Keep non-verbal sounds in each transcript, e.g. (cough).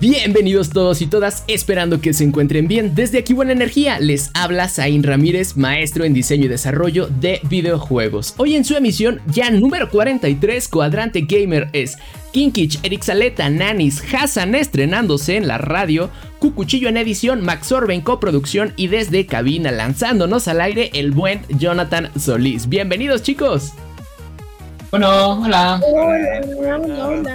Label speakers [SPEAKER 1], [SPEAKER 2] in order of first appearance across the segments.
[SPEAKER 1] Bienvenidos todos y todas, esperando que se encuentren bien. Desde aquí Buena Energía les habla Zain Ramírez, maestro en diseño y desarrollo de videojuegos. Hoy en su emisión ya número 43, Cuadrante Gamer es Kinkich, Eric Saleta, Nanis, Hassan estrenándose en la radio, Cucuchillo en edición, Max Orbe en coproducción y desde cabina lanzándonos al aire el buen Jonathan Solís. Bienvenidos chicos.
[SPEAKER 2] Bueno, hola.
[SPEAKER 3] Hola,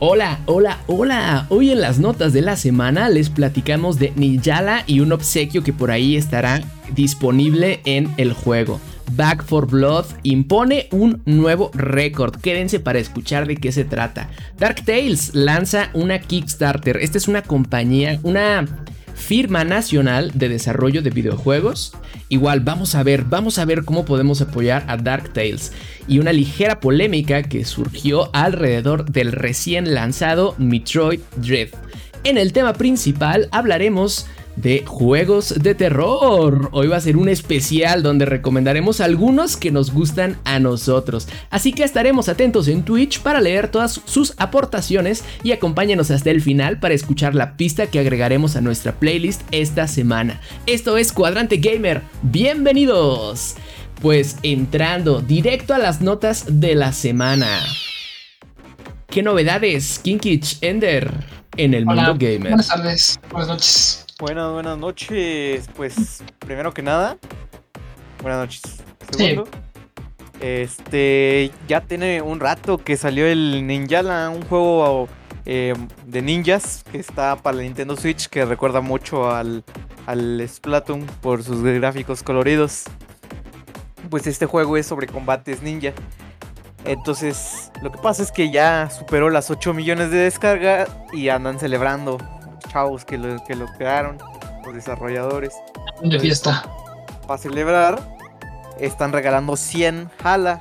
[SPEAKER 1] Hola, hola, hola. Hoy en las notas de la semana les platicamos de Ninjala y un obsequio que por ahí estará disponible en el juego. Back for Blood impone un nuevo récord. Quédense para escuchar de qué se trata. Dark Tales lanza una Kickstarter. Esta es una compañía, una firma nacional de desarrollo de videojuegos. Igual, vamos a ver, vamos a ver cómo podemos apoyar a Dark Tales. Y una ligera polémica que surgió alrededor del recién lanzado Metroid Dread. En el tema principal hablaremos de juegos de terror. Hoy va a ser un especial donde recomendaremos algunos que nos gustan a nosotros. Así que estaremos atentos en Twitch para leer todas sus aportaciones y acompáñenos hasta el final para escuchar la pista que agregaremos a nuestra playlist esta semana. Esto es Cuadrante Gamer. Bienvenidos. Pues entrando directo a las notas de la semana. ¿Qué novedades, Kinkich Ender, en el mundo gamer?
[SPEAKER 2] Buenas tardes, buenas noches.
[SPEAKER 3] Buenas, buenas noches. Pues, primero que nada, buenas noches. Segundo, este, ya tiene un rato que salió el Ninjala, un juego eh, de ninjas que está para la Nintendo Switch que recuerda mucho al, al Splatoon por sus gráficos coloridos. Pues este juego es sobre combates ninja. Entonces, lo que pasa es que ya superó las 8 millones de descarga y andan celebrando chavos que lo, que lo crearon, los desarrolladores.
[SPEAKER 2] De fiesta.
[SPEAKER 3] Para celebrar, están regalando 100 Jala.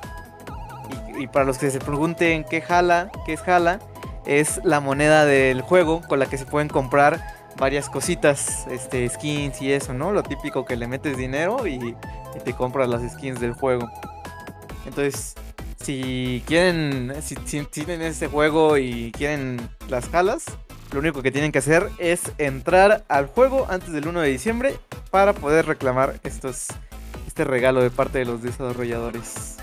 [SPEAKER 3] Y, y, para los que se pregunten qué Jala, qué es Jala, es la moneda del juego con la que se pueden comprar varias cositas, este, skins y eso, ¿no? Lo típico que le metes dinero y, y te compras las skins del juego. Entonces, si quieren, si, si tienen este juego y quieren las jalas, lo único que tienen que hacer es entrar al juego antes del 1 de diciembre para poder reclamar estos, este regalo de parte de los desarrolladores.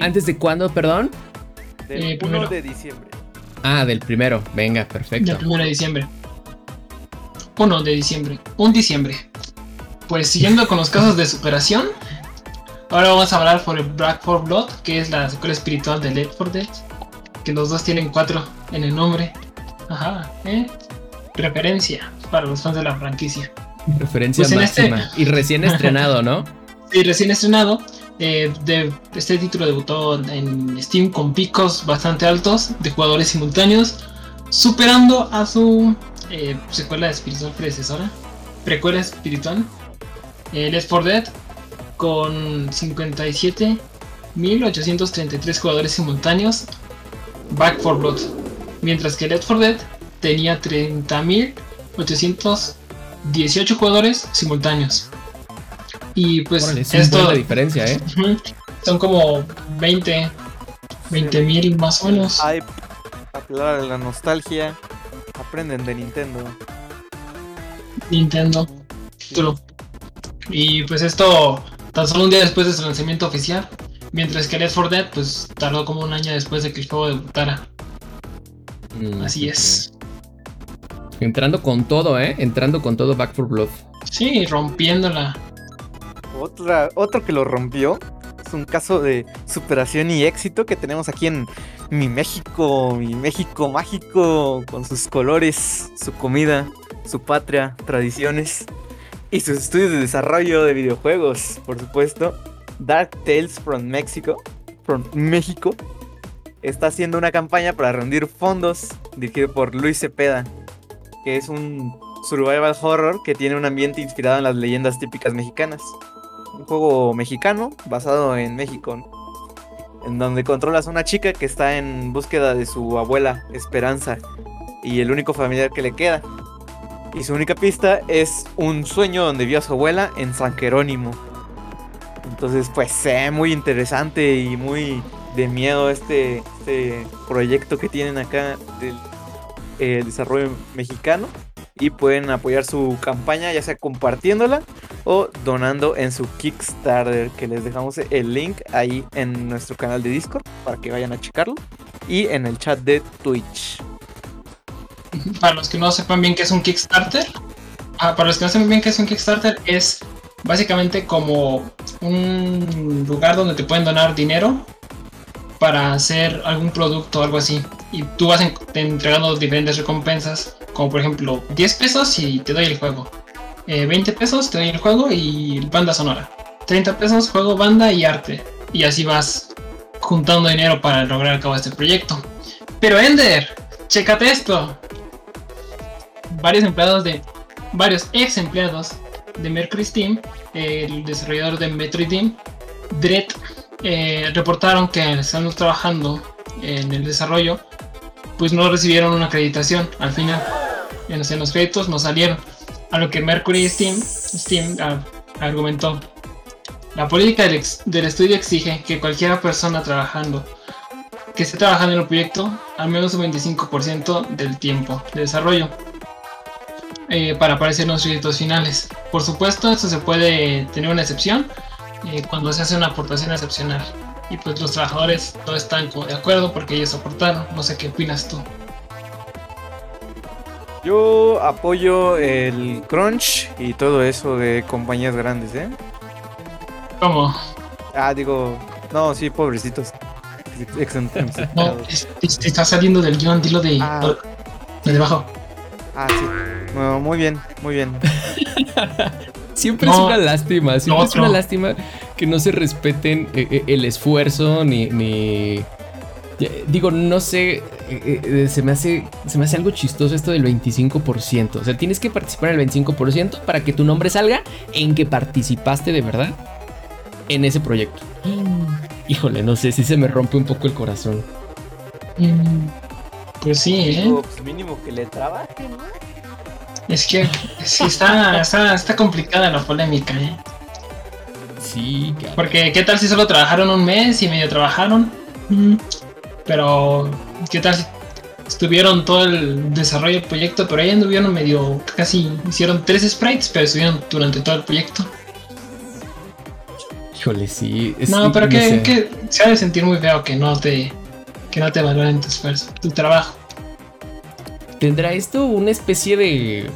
[SPEAKER 1] ¿Antes de cuándo, perdón?
[SPEAKER 3] Del
[SPEAKER 2] Eh,
[SPEAKER 3] 1
[SPEAKER 2] primero.
[SPEAKER 3] de diciembre.
[SPEAKER 1] Ah, del primero. Venga, perfecto.
[SPEAKER 2] Del 1 de diciembre. 1 de diciembre. Un diciembre. Pues siguiendo con los casos de superación. Ahora vamos a hablar por el Black 4 Blood, que es la secuela espiritual de Left 4 Dead. Que los dos tienen 4 en el nombre. Ajá, ¿eh? Referencia para los fans de la franquicia.
[SPEAKER 1] Referencia
[SPEAKER 2] Pues este-
[SPEAKER 1] máxima. Y recién (laughs) estrenado, ¿no?
[SPEAKER 2] Y recién estrenado, eh, de, este título debutó en Steam con picos bastante altos de jugadores simultáneos, superando a su eh, secuela espiritual predecesora, precuela espiritual, eh, Left 4 Dead, con 57.833 jugadores simultáneos, Back 4 Blood, mientras que Left 4 Dead tenía 30.818 jugadores simultáneos. Y pues
[SPEAKER 1] Órale, es
[SPEAKER 2] esto
[SPEAKER 1] diferencia, ¿eh?
[SPEAKER 2] Son como 20, 20 mil más o menos.
[SPEAKER 3] Hype, apelar a la nostalgia. Aprenden de Nintendo.
[SPEAKER 2] Nintendo. True. Y pues esto tan solo un día después de su lanzamiento oficial. Mientras que Left 4 Dead pues tardó como un año después de que el juego debutara.
[SPEAKER 1] Mm,
[SPEAKER 2] Así es.
[SPEAKER 1] Entrando con todo, ¿eh? Entrando con todo Back for Blood.
[SPEAKER 2] Sí, rompiéndola.
[SPEAKER 3] Otra, otro que lo rompió es un caso de superación y éxito que tenemos aquí en mi México, mi México mágico, con sus colores, su comida, su patria, tradiciones y sus estudios de desarrollo de videojuegos, por supuesto. Dark Tales from Mexico, from México, está haciendo una campaña para rendir fondos dirigido por Luis Cepeda, que es un survival horror que tiene un ambiente inspirado en las leyendas típicas mexicanas. Un juego mexicano basado en México, en donde controlas a una chica que está en búsqueda de su abuela Esperanza y el único familiar que le queda. Y su única pista es un sueño donde vio a su abuela en San Jerónimo. Entonces, pues, es muy interesante y muy de miedo este, este proyecto que tienen acá del eh, desarrollo mexicano. Y pueden apoyar su campaña, ya sea compartiéndola o donando en su Kickstarter, que les dejamos el link ahí en nuestro canal de Discord para que vayan a checarlo. Y en el chat de Twitch.
[SPEAKER 2] Para los que no sepan bien qué es un Kickstarter, ah, para los que no sepan bien qué es un Kickstarter, es básicamente como un lugar donde te pueden donar dinero para hacer algún producto o algo así. Y tú vas entregando diferentes recompensas, como por ejemplo 10 pesos y te doy el juego. 20 eh, pesos te doy el juego y banda sonora. 30 pesos juego, banda y arte. Y así vas juntando dinero para lograr acabar este proyecto. Pero Ender, chécate esto. Varios empleados de. Varios ex empleados de Mercury Steam, el desarrollador de Metroid Dread, eh, reportaron que estando trabajando en el desarrollo, pues no recibieron una acreditación al final. En los, créditos no salieron. A lo que Mercury Steam, Steam argumentó. La política del, estudio exige que cualquier persona trabajando, que esté trabajando en el proyecto, al menos un 25% del tiempo de desarrollo. Eh, para aparecer en los créditos finales. Por supuesto, esto se puede tener una excepción eh, cuando se hace una aportación excepcional. Y pues los trabajadores no están de acuerdo porque ellos aportaron. No sé qué opinas tú.
[SPEAKER 3] Yo apoyo el crunch y todo eso de compañías grandes, ¿eh?
[SPEAKER 2] ¿Cómo?
[SPEAKER 3] Ah, digo, no, sí, pobrecitos.
[SPEAKER 2] no, está saliendo del guion, dilo de, ah. de debajo.
[SPEAKER 3] Ah, sí muy bien, muy bien. (laughs)
[SPEAKER 1] siempre es una lástima, siempre es una lástima que no se respeten eh, eh, el esfuerzo ni, digo, no sé, eh, se, me hace, se me hace algo chistoso esto del 25%. O sea, tienes que participar en el 25% para que tu nombre salga en que participaste de verdad en ese proyecto. Híjole, no sé si se me rompe un poco el corazón.
[SPEAKER 2] Mm, pues sí, ¿eh?
[SPEAKER 3] Pues mínimo que le trabaje, ¿no?
[SPEAKER 2] Es que, está, está, complicada la polémica, ¿eh?
[SPEAKER 1] Sí,
[SPEAKER 2] Porque, ¿qué tal si solo trabajaron un mes y medio trabajaron? Mm. Pero, ¿qué tal si estuvieron todo el desarrollo del proyecto, pero ahí anduvieron medio, casi hicieron tres sprites, pero estuvieron durante todo el proyecto?
[SPEAKER 1] Híjole, sí.
[SPEAKER 2] no, pero que, se ha de sentir muy feo que no te, que no te valoren tu esfuerzo, tu trabajo.
[SPEAKER 1] ¿Tendrá esto una especie de...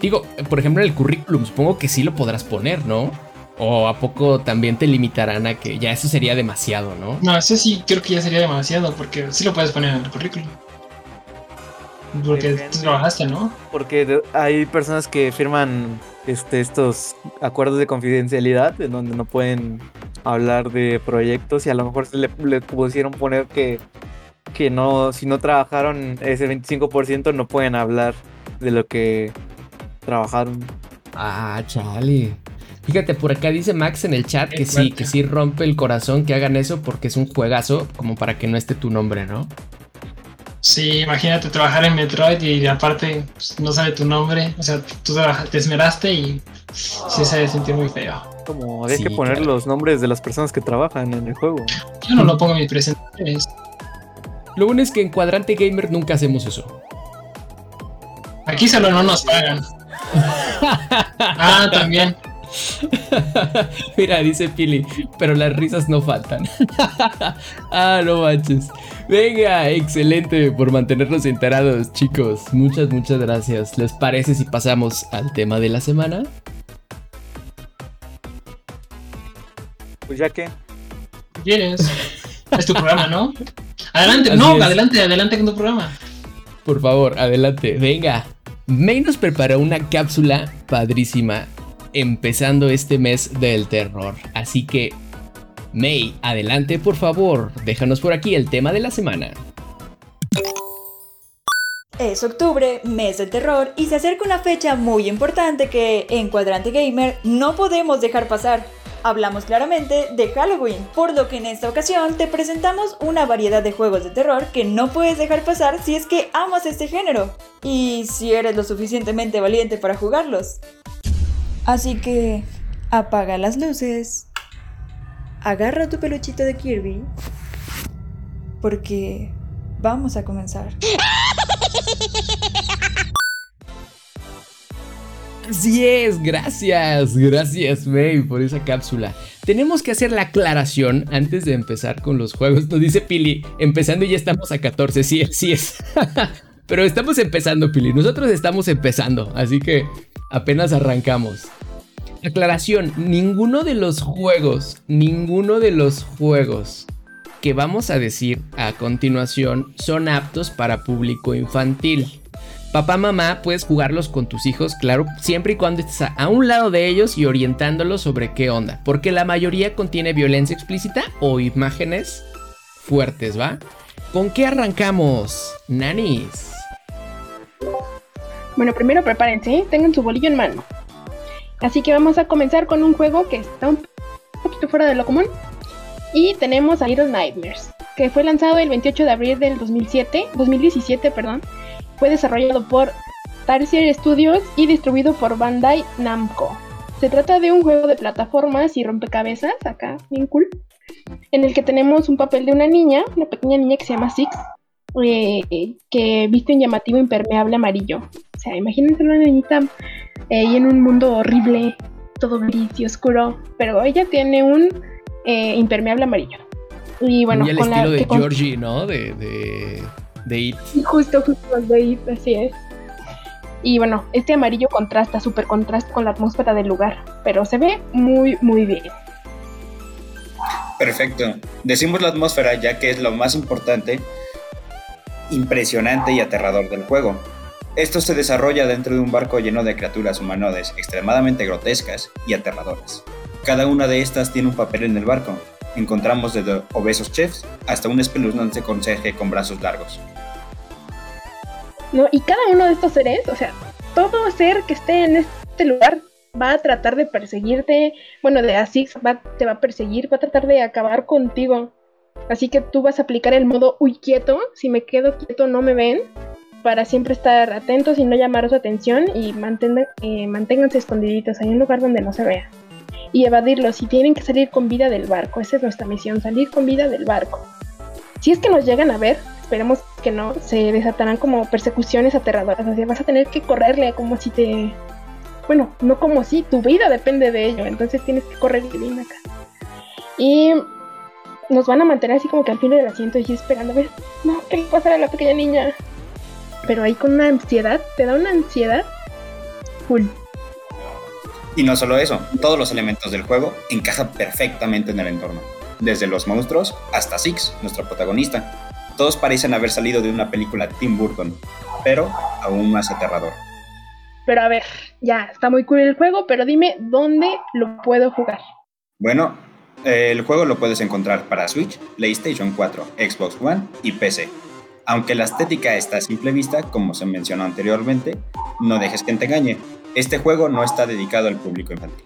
[SPEAKER 1] Digo, por ejemplo, en el currículum supongo que sí lo podrás poner, ¿no? ¿O a poco también te limitarán a que ya eso sería demasiado, no?
[SPEAKER 2] No, eso sí creo que ya sería demasiado, porque sí lo puedes poner en el currículum. Porque tú trabajaste, ¿no?
[SPEAKER 3] Porque hay personas que firman este, estos acuerdos de confidencialidad en donde no pueden hablar de proyectos y a lo mejor se le, le pusieron poner que que no, si no trabajaron ese 25% no pueden hablar de lo que trabajaron.
[SPEAKER 1] Ah, chale. Fíjate, por acá dice Max en el chat que sí, que sí rompe el corazón que hagan eso porque es un juegazo como para que no esté tu nombre, ¿no?
[SPEAKER 2] Sí, imagínate trabajar en Metroid y aparte pues, no sabe tu nombre, o sea, tú te esmeraste y sí se debe sentir muy feo.
[SPEAKER 3] Como hay que poner los nombres de las personas que trabajan en el juego.
[SPEAKER 2] Yo no lo pongo en mis presentaciones.
[SPEAKER 1] Lo bueno es que en Cuadrante Gamer nunca hacemos eso.
[SPEAKER 2] Aquí solo no nos pagan. (laughs) ah, también. (laughs)
[SPEAKER 1] Mira, dice Pili, pero las risas no faltan. (laughs) ah, no manches. Venga, excelente por mantenernos enterados, chicos. Muchas, muchas gracias. ¿Les parece si pasamos al tema de la semana?
[SPEAKER 3] Pues ya que.
[SPEAKER 2] ¿Quieres? (laughs) Es tu programa, ¿no? Adelante, no, adelante, adelante con tu programa.
[SPEAKER 1] Por favor, adelante, venga. May nos preparó una cápsula padrísima empezando este mes del terror. Así que May, adelante por favor, déjanos por aquí el tema de la semana.
[SPEAKER 4] Es octubre, mes del terror, y se acerca una fecha muy importante que en Cuadrante Gamer no podemos dejar pasar. Hablamos claramente de Halloween, por lo que en esta ocasión te presentamos una variedad de juegos de terror que no puedes dejar pasar si es que amas este género y si eres lo suficientemente valiente para jugarlos. Así que apaga las luces, agarra tu peluchito de Kirby, porque vamos a comenzar. (laughs)
[SPEAKER 1] Así es, gracias, gracias May por esa cápsula. Tenemos que hacer la aclaración antes de empezar con los juegos. Nos dice Pili, empezando y ya estamos a 14, sí, sí es. (laughs) Pero estamos empezando, Pili, nosotros estamos empezando, así que apenas arrancamos. Aclaración, ninguno de los juegos, ninguno de los juegos que vamos a decir a continuación son aptos para público infantil. Papá, mamá, puedes jugarlos con tus hijos, claro, siempre y cuando estés a, un lado de ellos y orientándolos sobre qué onda, porque la mayoría contiene violencia explícita o imágenes fuertes, ¿va? ¿Con qué arrancamos, nanis?
[SPEAKER 5] Bueno, primero prepárense, ¿eh? tengan su bolillo en mano. Así que vamos a comenzar con un juego que está un poquito fuera de lo común. Y tenemos a Little Nightmares, que fue lanzado el 28 de abril del 2007, 2017, perdón, fue desarrollado por Tarsier Studios y distribuido por Bandai Namco. Se trata de un juego de plataformas y rompecabezas, acá, bien cool, en el que tenemos un papel de una niña, una pequeña niña que se llama Six, eh, que viste un llamativo impermeable amarillo. O sea, imagínense una niñita eh, ahí en un mundo horrible, todo gris y oscuro, pero ella tiene un eh, impermeable amarillo.
[SPEAKER 1] Y bueno, con estilo de Georgie, ¿no? de de It.
[SPEAKER 5] Justo, justo de It, así es. Y bueno, este amarillo contrasta, súper contrasta con la atmósfera del lugar, pero se ve muy, muy bien.
[SPEAKER 6] Perfecto. Decimos la atmósfera ya que es lo más importante, impresionante y aterrador del juego. Esto se desarrolla dentro de un barco lleno de criaturas humanoides extremadamente grotescas y aterradoras. Cada una de estas tiene un papel en el barco. Encontramos desde obesos chefs hasta un espeluznante conserje con brazos largos.
[SPEAKER 5] ¿No? Y cada uno de estos seres, o sea, todo ser que esté en este lugar va a tratar de perseguirte, bueno, de así va, te va a perseguir, va a tratar de acabar contigo. Así que tú vas a aplicar el modo uy quieto, si me quedo quieto no me ven, para siempre estar atentos y no llamar su atención y eh, manténganse escondiditos en un lugar donde no se vea. Y evadirlos si tienen que salir con vida del barco, esa es nuestra misión, salir con vida del barco. Si es que nos llegan a ver, esperemos que no, se desatarán como persecuciones aterradoras. Así vas a tener que correrle como si te. Bueno, no como si, tu vida depende de ello. Entonces tienes que correr bien acá. Y nos van a mantener así como que al fin del asiento y esperando a ver, no, ¿qué le pasa a la pequeña niña? Pero ahí con una ansiedad, te da una ansiedad full.
[SPEAKER 6] Y no solo eso, todos los elementos del juego encajan perfectamente en el entorno. Desde los monstruos hasta Six, nuestro protagonista, todos parecen haber salido de una película Tim Burton, pero aún más aterrador.
[SPEAKER 5] Pero a ver, ya, está muy cool el juego, pero dime dónde lo puedo jugar.
[SPEAKER 6] Bueno, el juego lo puedes encontrar para Switch, PlayStation 4, Xbox One y PC. Aunque la estética está a simple vista, como se mencionó anteriormente, no dejes que te engañe. Este juego no está dedicado al público infantil.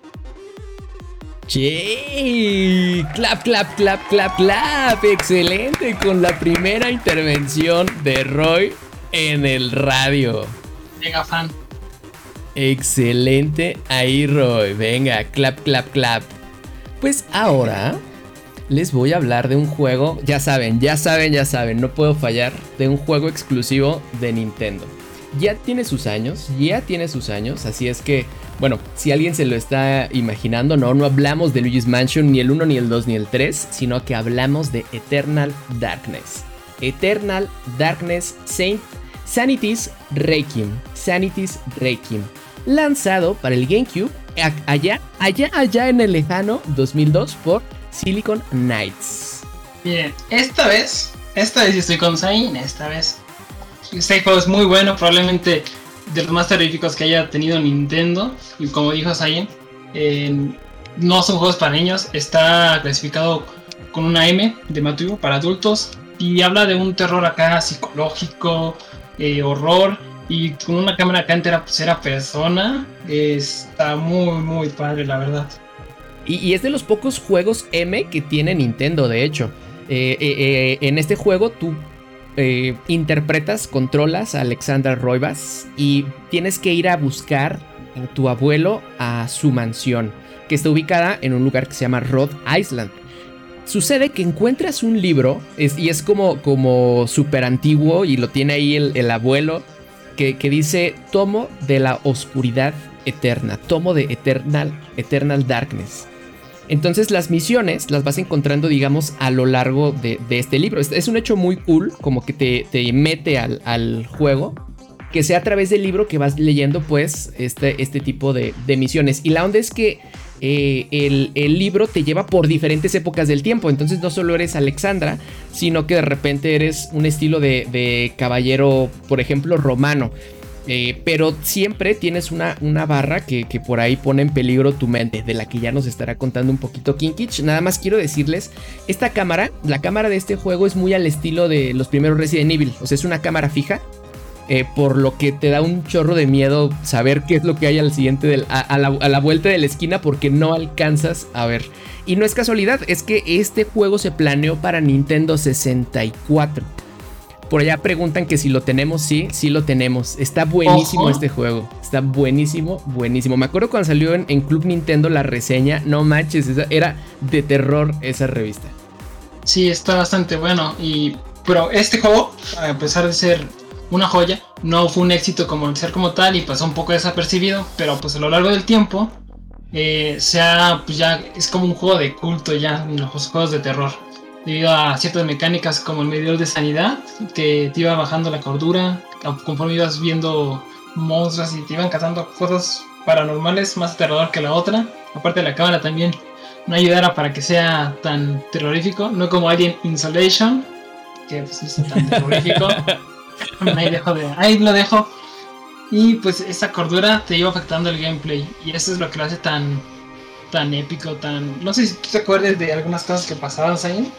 [SPEAKER 1] ¡Che! Clap, clap, clap, clap, clap. Excelente con la primera intervención de Roy en el radio.
[SPEAKER 2] Mega fan.
[SPEAKER 1] Excelente ahí, Roy. Venga, clap, clap, clap. Pues ahora les voy a hablar de un juego, ya saben, ya saben, ya saben, no puedo fallar, de un juego exclusivo de Nintendo. Ya tiene sus años, ya tiene sus años, así es que bueno, si alguien se lo está imaginando, no, no hablamos de Luigi's Mansion ni el 1, ni el 2, ni el 3, sino que hablamos de Eternal Darkness. Eternal Darkness Saint Sanity's Requiem. Sanity's Requiem. Lanzado para el GameCube allá, allá, allá en el lejano 2002 por Silicon Knights.
[SPEAKER 2] Bien, esta vez, esta vez estoy con Zain, esta vez. Este juego es muy bueno, probablemente de los más terroríficos que haya tenido Nintendo. Y como dijo Sayen, no son juegos para niños. Está clasificado con una M de Matthew para adultos y habla de un terror acá psicológico, eh, horror y con una cámara acá entera pues era persona. Está muy muy padre la verdad.
[SPEAKER 1] Y, es de los pocos juegos M que tiene Nintendo, de hecho. Eh, eh, en este juego tú interpretas, controlas a Alexandra Roivas y tienes que ir a buscar a tu abuelo a su mansión, que está ubicada en un lugar que se llama Rhode Island. Sucede que encuentras un libro y es como, como súper antiguo y lo tiene ahí el, abuelo que, dice Tomo de la Oscuridad Eterna, Tomo de Eternal, Eternal Darkness. Entonces las misiones las vas encontrando, digamos, a lo largo de, este libro. Es, un hecho muy cool, como que te, mete al, juego. Que sea a través del libro que vas leyendo, pues, este, este tipo de, de misiones. Y la onda es que eh, el, libro te lleva por diferentes épocas del tiempo. Entonces no solo eres Alexandra, sino que de repente eres un estilo de, caballero, por ejemplo, romano. Eh, pero siempre tienes una, una barra que, por ahí pone en peligro tu mente, de la que ya nos estará contando un poquito Kinkich. Nada más quiero decirles, esta cámara, la cámara de este juego es muy al estilo de los primeros Resident Evil. O sea, es una cámara fija eh, por lo que te da un chorro de miedo saber qué es lo que hay al siguiente, a, la, vuelta de la esquina, porque no alcanzas a ver. Y no es casualidad, es que este juego se planeó para Nintendo 64. Por allá preguntan que si lo tenemos, sí, sí lo tenemos. Está buenísimo este juego. Está buenísimo, buenísimo. Me acuerdo cuando salió en, en Club Nintendo la reseña. No manches, era de terror esa revista.
[SPEAKER 2] Sí, está bastante bueno. Y. Pero este juego, a pesar de ser una joya. No fue un éxito como ser como tal y pasó un poco desapercibido, pero pues a lo largo del tiempo eh, sea, pues ya es como un juego de culto ya en los juegos de terror. Debido a ciertas mecánicas como el medidor de sanidad, que te iba bajando la cordura, conforme ibas viendo monstruos y te iban cazando cosas paranormales más aterrador que la otra. Aparte de la cámara también no ayudara para que sea tan terrorífico, no como Alien Insolation, que pues no es tan (laughs) terrorífico. ahí, dejo de, ahí lo dejo. Y pues esa cordura te iba afectando el gameplay. Y eso es lo que lo hace tan, tan épico, tan... No sé si tú te acuerdas de algunas cosas que pasaban ahí.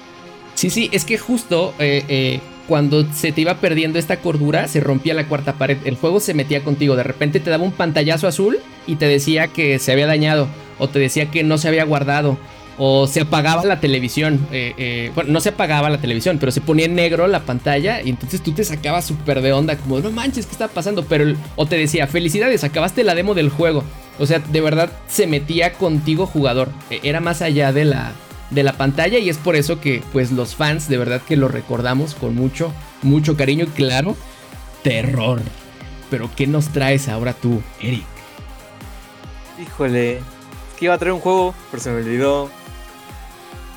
[SPEAKER 1] Sí, sí, es que justo eh, eh, cuando se te iba perdiendo esta cordura, se rompía la cuarta pared. El juego se metía contigo. De repente te daba un pantallazo azul y te decía que se había dañado. O te decía que no se había guardado o se apagaba la televisión. Eh, bueno, no se apagaba la televisión, pero se ponía en negro la pantalla y entonces tú te sacabas súper de onda, como no manches, ¿qué está pasando? Pero, o te decía, felicidades, acabaste la demo del juego. O sea, de verdad se metía contigo jugador. E, era más allá de la, de la pantalla y es por eso que pues los fans de verdad que lo recordamos con mucho, mucho cariño y claro, terror. Pero ¿qué nos traes ahora tú, Eric?
[SPEAKER 3] Híjole, es que iba a traer un juego, pero se me olvidó.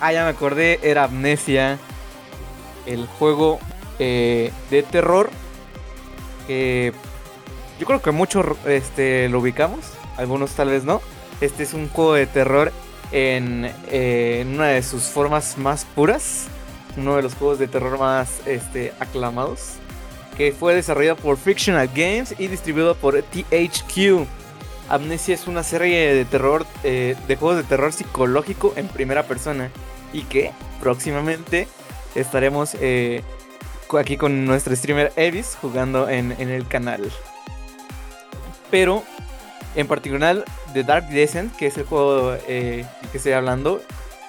[SPEAKER 3] Ah, ya me acordé, era Amnesia. El juego eh, de terror. Que yo creo que muchos este, lo ubicamos. Algunos tal vez no. Este es un juego de terror en, eh, en una de sus formas más puras. Uno de los juegos de terror más este, aclamados. Que fue desarrollado por Fictional Games y distribuido por THQ. Amnesia es una serie de terror, eh, de juegos de terror psicológico en primera persona y que próximamente estaremos eh, aquí con nuestro streamer Evis jugando en, el canal. Pero en particular The Dark Descent, que es el juego eh, que estoy hablando,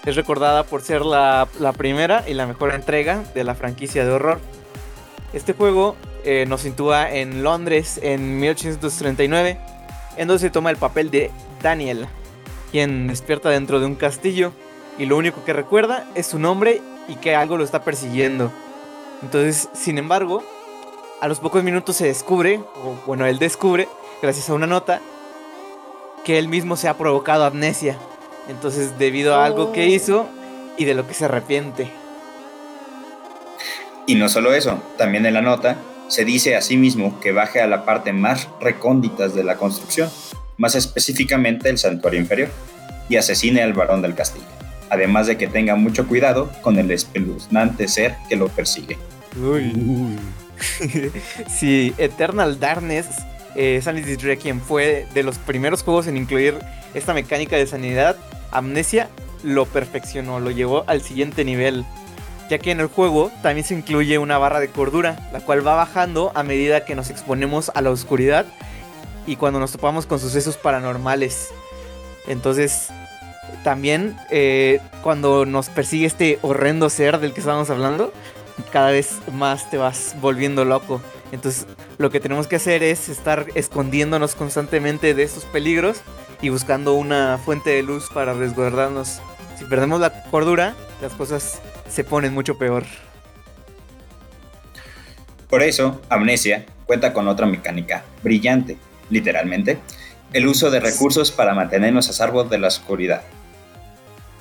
[SPEAKER 3] es recordada por ser la, primera y la mejor entrega de la franquicia de horror. Este juego eh, nos sitúa en Londres en 1839, en donde se toma el papel de Daniel, quien despierta dentro de un castillo y lo único que recuerda es su nombre y que algo lo está persiguiendo. Entonces, sin embargo, a los pocos minutos se descubre, o bueno, él descubre, gracias a una nota, que él mismo se ha provocado amnesia. Entonces, debido a algo que oh. hizo y de lo que se arrepiente.
[SPEAKER 6] Y no solo eso, también en la nota se dice a sí mismo que baje a la parte más recónditas de la construcción, más específicamente el santuario inferior, y asesine al varón del castillo además de que tenga mucho cuidado con el espeluznante ser que lo persigue.
[SPEAKER 3] Uy. (laughs) sí, Eternal Darkness, eh, quien fue de los primeros juegos en incluir esta mecánica de sanidad, amnesia, lo perfeccionó, lo llevó al siguiente nivel. Ya que en el juego también se incluye una barra de cordura, la cual va bajando a medida que nos exponemos a la oscuridad y cuando nos topamos con sucesos paranormales. Entonces, también eh, cuando nos persigue este horrendo ser del que estábamos hablando, cada vez más te vas volviendo loco. Entonces, lo que tenemos que hacer es estar escondiéndonos constantemente de estos peligros y buscando una fuente de luz para resguardarnos. Si perdemos la cordura, las cosas se ponen mucho peor.
[SPEAKER 6] Por eso, Amnesia cuenta con otra mecánica brillante, literalmente, el uso de recursos para mantenernos a salvo de la oscuridad.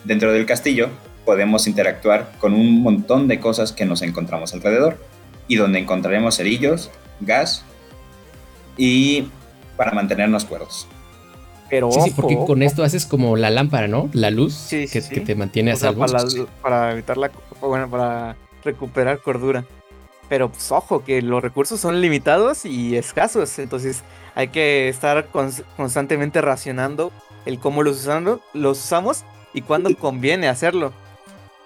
[SPEAKER 6] Dentro del castillo podemos interactuar con un montón de cosas que nos encontramos alrededor y donde encontraremos cerillos, gas y para mantenernos cuerdos.
[SPEAKER 1] Pero sí, sí, porque con esto haces como la lámpara, ¿no? La luz que, te mantiene a salvo.
[SPEAKER 3] Para, para, evitar la, bueno, para recuperar cordura. Pero pues ojo, que los recursos son limitados y escasos, entonces hay que estar constantemente racionando el cómo los, usando, los usamos y cuándo conviene hacerlo.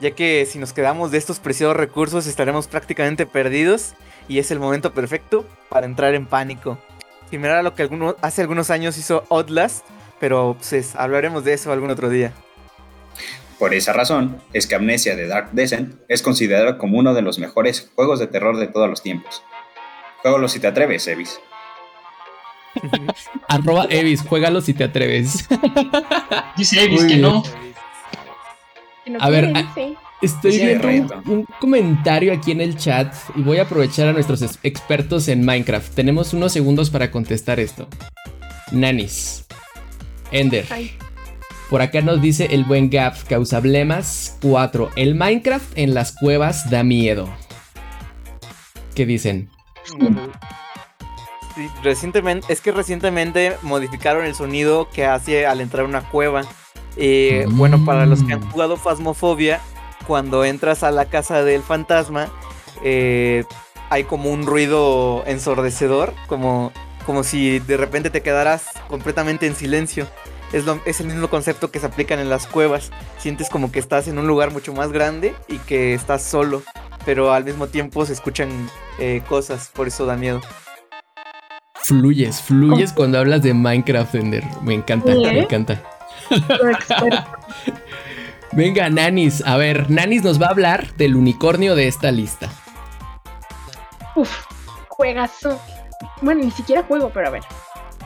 [SPEAKER 3] Ya que si nos quedamos de estos preciosos recursos estaremos prácticamente perdidos y es el momento perfecto para entrar en pánico. Similar a lo que hace algunos años hizo Outlast, pero pues, hablaremos de eso algún otro día.
[SPEAKER 6] Por esa razón, es que Amnesia de Dark Descent es considerado como uno de los mejores juegos de terror de todos los tiempos. Juégalo si te atreves, Evis. (laughs)
[SPEAKER 1] Arroba Evis, juégalo si te atreves.
[SPEAKER 2] Dice Evis que no.
[SPEAKER 1] A ver, estoy viendo un, comentario aquí en el chat y voy a aprovechar a nuestros expertos en Minecraft. Tenemos unos segundos para contestar esto. Nanis. Ender. Por acá nos dice el buen Gap, causa blemas 4. El Minecraft en las cuevas da miedo. ¿Qué dicen?
[SPEAKER 3] recientemente, es que recientemente modificaron el sonido que hace al entrar a una cueva. Eh, Bueno, para los que han mm. jugado Phasmophobia, cuando entras a la casa del fantasma, eh, hay como un ruido ensordecedor, como, como si de repente te quedaras completamente en silencio. Es, es, el mismo concepto que se aplican en las cuevas. Sientes como que estás en un lugar mucho más grande y que estás solo, pero al mismo tiempo se escuchan eh, cosas, por eso da miedo.
[SPEAKER 1] Fluyes, fluyes cuando hablas de Minecraft, Ender. Me encanta, me encanta. (laughs) Venga, Nanis. A ver, Nanis nos va a hablar del unicornio de esta lista.
[SPEAKER 5] Uf, juegazo. Bueno, ni siquiera juego, pero a ver.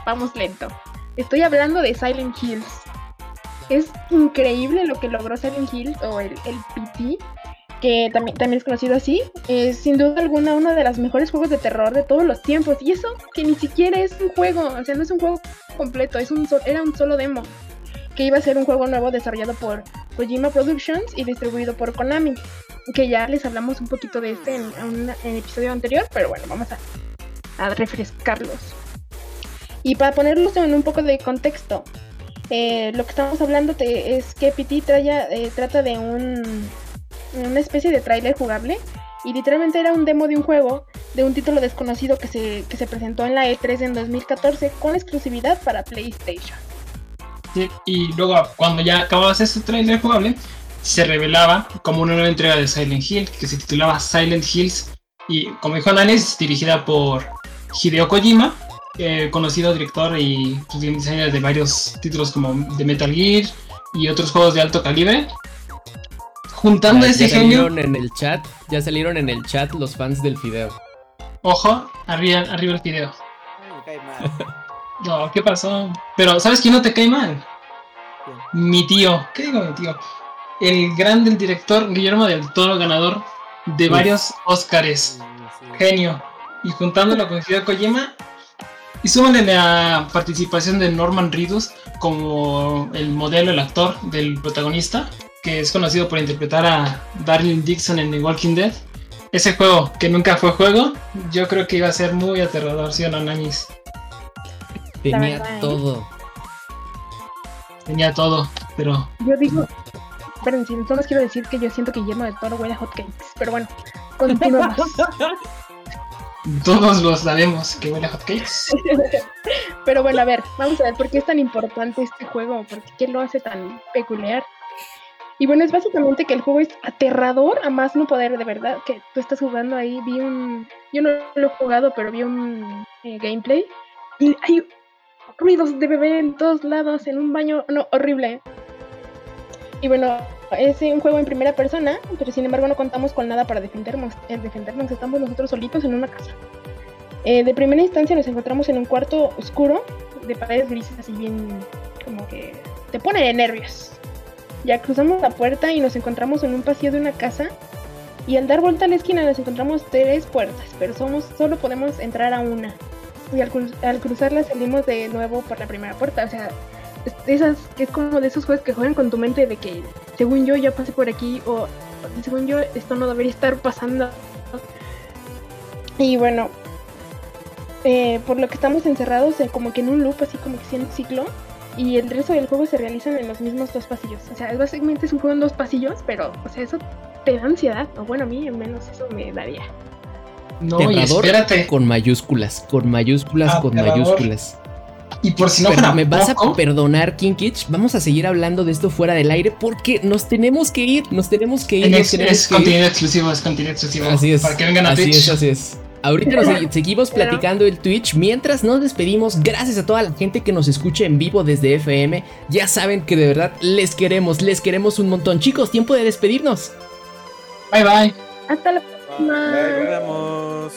[SPEAKER 5] Vamos lento. Estoy hablando de Silent Hills. Es increíble lo que logró Silent Hills o el, el PT que también, también es conocido así, es sin duda alguna uno de los mejores juegos de terror de todos los tiempos. Y eso que ni siquiera es un juego, o sea, no es un juego completo, es un era un solo demo. Que iba a ser un juego nuevo desarrollado por Kojima Productions y distribuido por Konami. Que ya les hablamos un poquito de este en, el episodio anterior, pero bueno, vamos a, refrescarlos. Y para ponerlos en un poco de contexto, eh, lo que estamos hablando es que PT eh, trata de un una especie de tráiler jugable y literalmente era un demo de un juego de un título desconocido que se, que se presentó en la E3 en 2014 con exclusividad para PlayStation.
[SPEAKER 2] Y luego cuando ya acababas ese tráiler jugable, se revelaba como una nueva entrega de Silent Hill que se titulaba Silent Hills y como dijo Nanis, dirigida por Hideo Kojima, eh, conocido director y pues, diseñador de varios títulos como de Metal Gear y otros juegos de alto calibre juntando ese
[SPEAKER 1] ya Salieron en el chat, ya salieron en el chat los fans del fideo.
[SPEAKER 2] Ojo, arriba, arriba el fideo. (laughs) No, ¿qué pasó? Pero, ¿sabes quién no te cae mal? Mi tío. ¿Qué digo mi tío? El gran del director Guillermo del Toro, ganador de varios Oscars. Genio. Y juntándolo con Hideo Kojima. Y súmale la participación de Norman Reedus como el modelo, el actor del protagonista que es conocido por interpretar a Darlene Dixon en The Walking Dead. Ese juego, que nunca fue juego, yo creo que iba a ser muy aterrador, ¿sí o no, Nanis?
[SPEAKER 1] Tenía ¿eh? todo.
[SPEAKER 2] Tenía todo, pero...
[SPEAKER 5] Yo digo... Esperen, si solo quiero decir que yo siento que Guillermo de Toro huele a hotcakes, pero bueno, continuamos. (laughs)
[SPEAKER 2] Todos lo sabemos que huele a hotcakes. (laughs)
[SPEAKER 5] pero bueno, a ver, vamos a ver por qué es tan importante este juego, por qué lo hace tan peculiar. Y bueno, es básicamente que el juego es aterrador a más no poder, de verdad, que tú estás jugando ahí, vi un... Yo no lo he jugado, pero vi un eh, gameplay y hay ruidos de bebé en todos lados, en un baño, no, horrible. Y bueno, es un juego en primera persona, pero sin embargo no contamos con nada para defendernos. En defendernos estamos nosotros solitos en una casa. Eh, de primera instancia nos encontramos en un cuarto oscuro, de paredes grises así bien como que te pone de nervios. Ya cruzamos la puerta y nos encontramos en un pasillo de una casa. Y al dar vuelta a la esquina nos encontramos tres puertas, pero somos, solo podemos entrar a una. Y al, cru- al cruzarla salimos de nuevo por la primera puerta. O sea, esas es como de esos juegos que juegan con tu mente de que según yo ya pasé por aquí o según yo esto no debería estar pasando. Y bueno, eh, por lo que estamos encerrados eh, como que en un loop así como que en un ciclo y el resto del juego se realizan en los mismos dos pasillos. O sea, básicamente es un juego en dos pasillos, pero o sea, eso te da ansiedad, o bueno, a mí al menos eso me daría.
[SPEAKER 2] No, y espérate.
[SPEAKER 1] con mayúsculas, con mayúsculas, con
[SPEAKER 2] Aterrador.
[SPEAKER 1] mayúsculas.
[SPEAKER 2] Y por si no
[SPEAKER 1] Pero
[SPEAKER 2] fuera
[SPEAKER 1] me vas
[SPEAKER 2] poco,
[SPEAKER 1] a perdonar, Kinkich. Vamos a seguir hablando de esto fuera del aire porque nos tenemos que ir, nos tenemos que ir. nos tenemos
[SPEAKER 2] es
[SPEAKER 1] que ir.
[SPEAKER 2] contenido exclusivo, es contenido exclusivo.
[SPEAKER 1] Así es.
[SPEAKER 2] Para que vengan a
[SPEAKER 1] así
[SPEAKER 2] Twitch.
[SPEAKER 1] es, así es. Ahorita nos segui- seguimos platicando el Twitch. Mientras nos despedimos, gracias a toda la gente que nos escucha en vivo desde FM. Ya saben que de verdad les queremos, les queremos un montón. Chicos, tiempo de despedirnos.
[SPEAKER 2] Bye bye.
[SPEAKER 5] Hasta la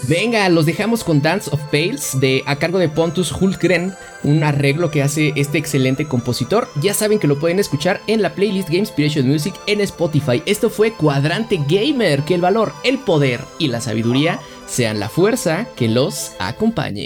[SPEAKER 1] Venga, los dejamos con Dance of Pales de a cargo de Pontus Hultgren, un arreglo que hace este excelente compositor. Ya saben que lo pueden escuchar en la playlist Game Inspiration Music en Spotify. Esto fue Cuadrante Gamer, que el valor, el poder y la sabiduría sean la fuerza que los acompañe.